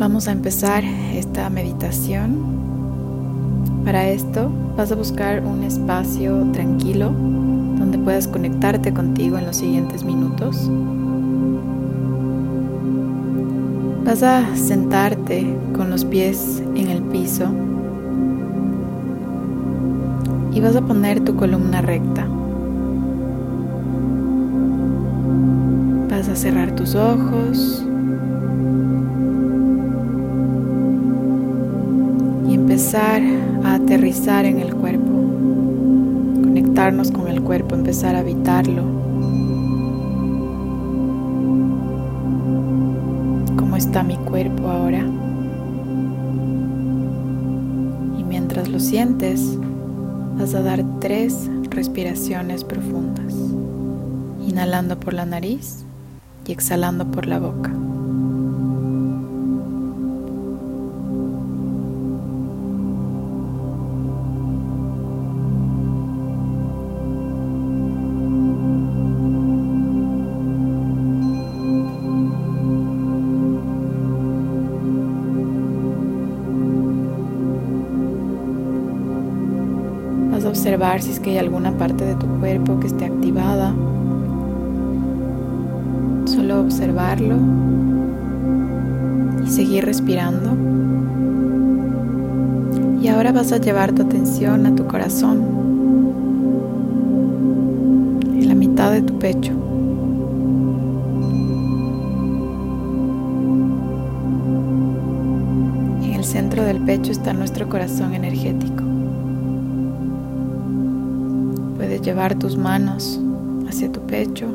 Vamos a empezar esta meditación. Para esto vas a buscar un espacio tranquilo donde puedas conectarte contigo en los siguientes minutos. Vas a sentarte con los pies en el piso y vas a poner tu columna recta. Vas a cerrar tus ojos empezar a aterrizar en el cuerpo, conectarnos con el cuerpo, empezar a habitarlo. ¿Cómo está mi cuerpo ahora? Y mientras lo sientes, vas a dar tres respiraciones profundas, inhalando por la nariz y exhalando por la boca. Observar si es que hay alguna parte de tu cuerpo que esté activada. Solo observarlo y seguir respirando. Y ahora vas a llevar tu atención a tu corazón, en la mitad de tu pecho. En el centro del pecho está nuestro corazón energético llevar tus manos hacia tu pecho,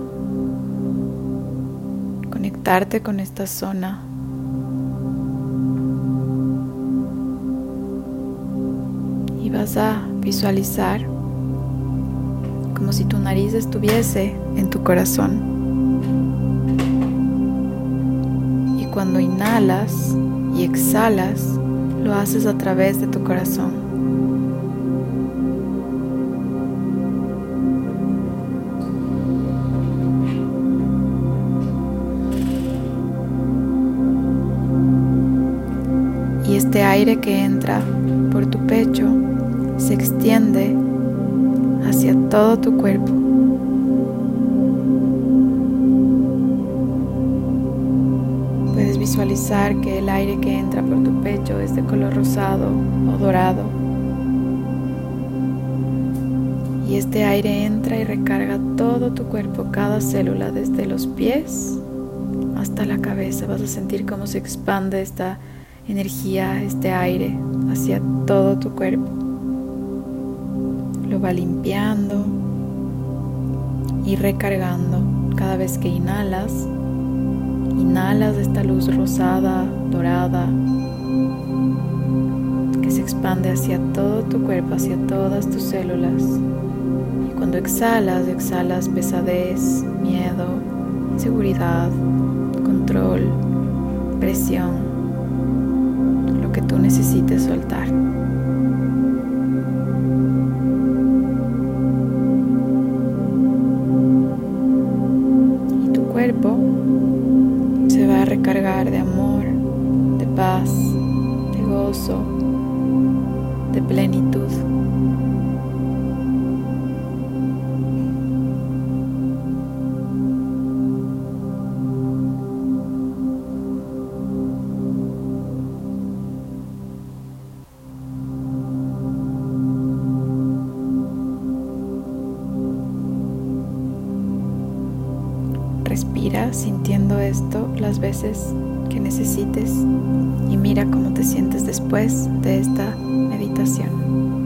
conectarte con esta zona. Y vas a visualizar como si tu nariz estuviese en tu corazón. Y cuando inhalas y exhalas, lo haces a través de tu corazón. Este aire que entra por tu pecho se extiende hacia todo tu cuerpo. Puedes visualizar que el aire que entra por tu pecho es de color rosado o dorado. Y este aire entra y recarga todo tu cuerpo, cada célula, desde los pies hasta la cabeza. Vas a sentir cómo se expande esta energía, este aire hacia todo tu cuerpo. Lo va limpiando y recargando cada vez que inhalas. Inhalas esta luz rosada, dorada, que se expande hacia todo tu cuerpo, hacia todas tus células. Y cuando exhalas, exhalas pesadez, miedo, inseguridad, control, presión tú necesites soltar. Y tu cuerpo se va a recargar de amor, de paz, de gozo, de plenitud. Respira sintiendo esto las veces que necesites y mira cómo te sientes después de esta meditación.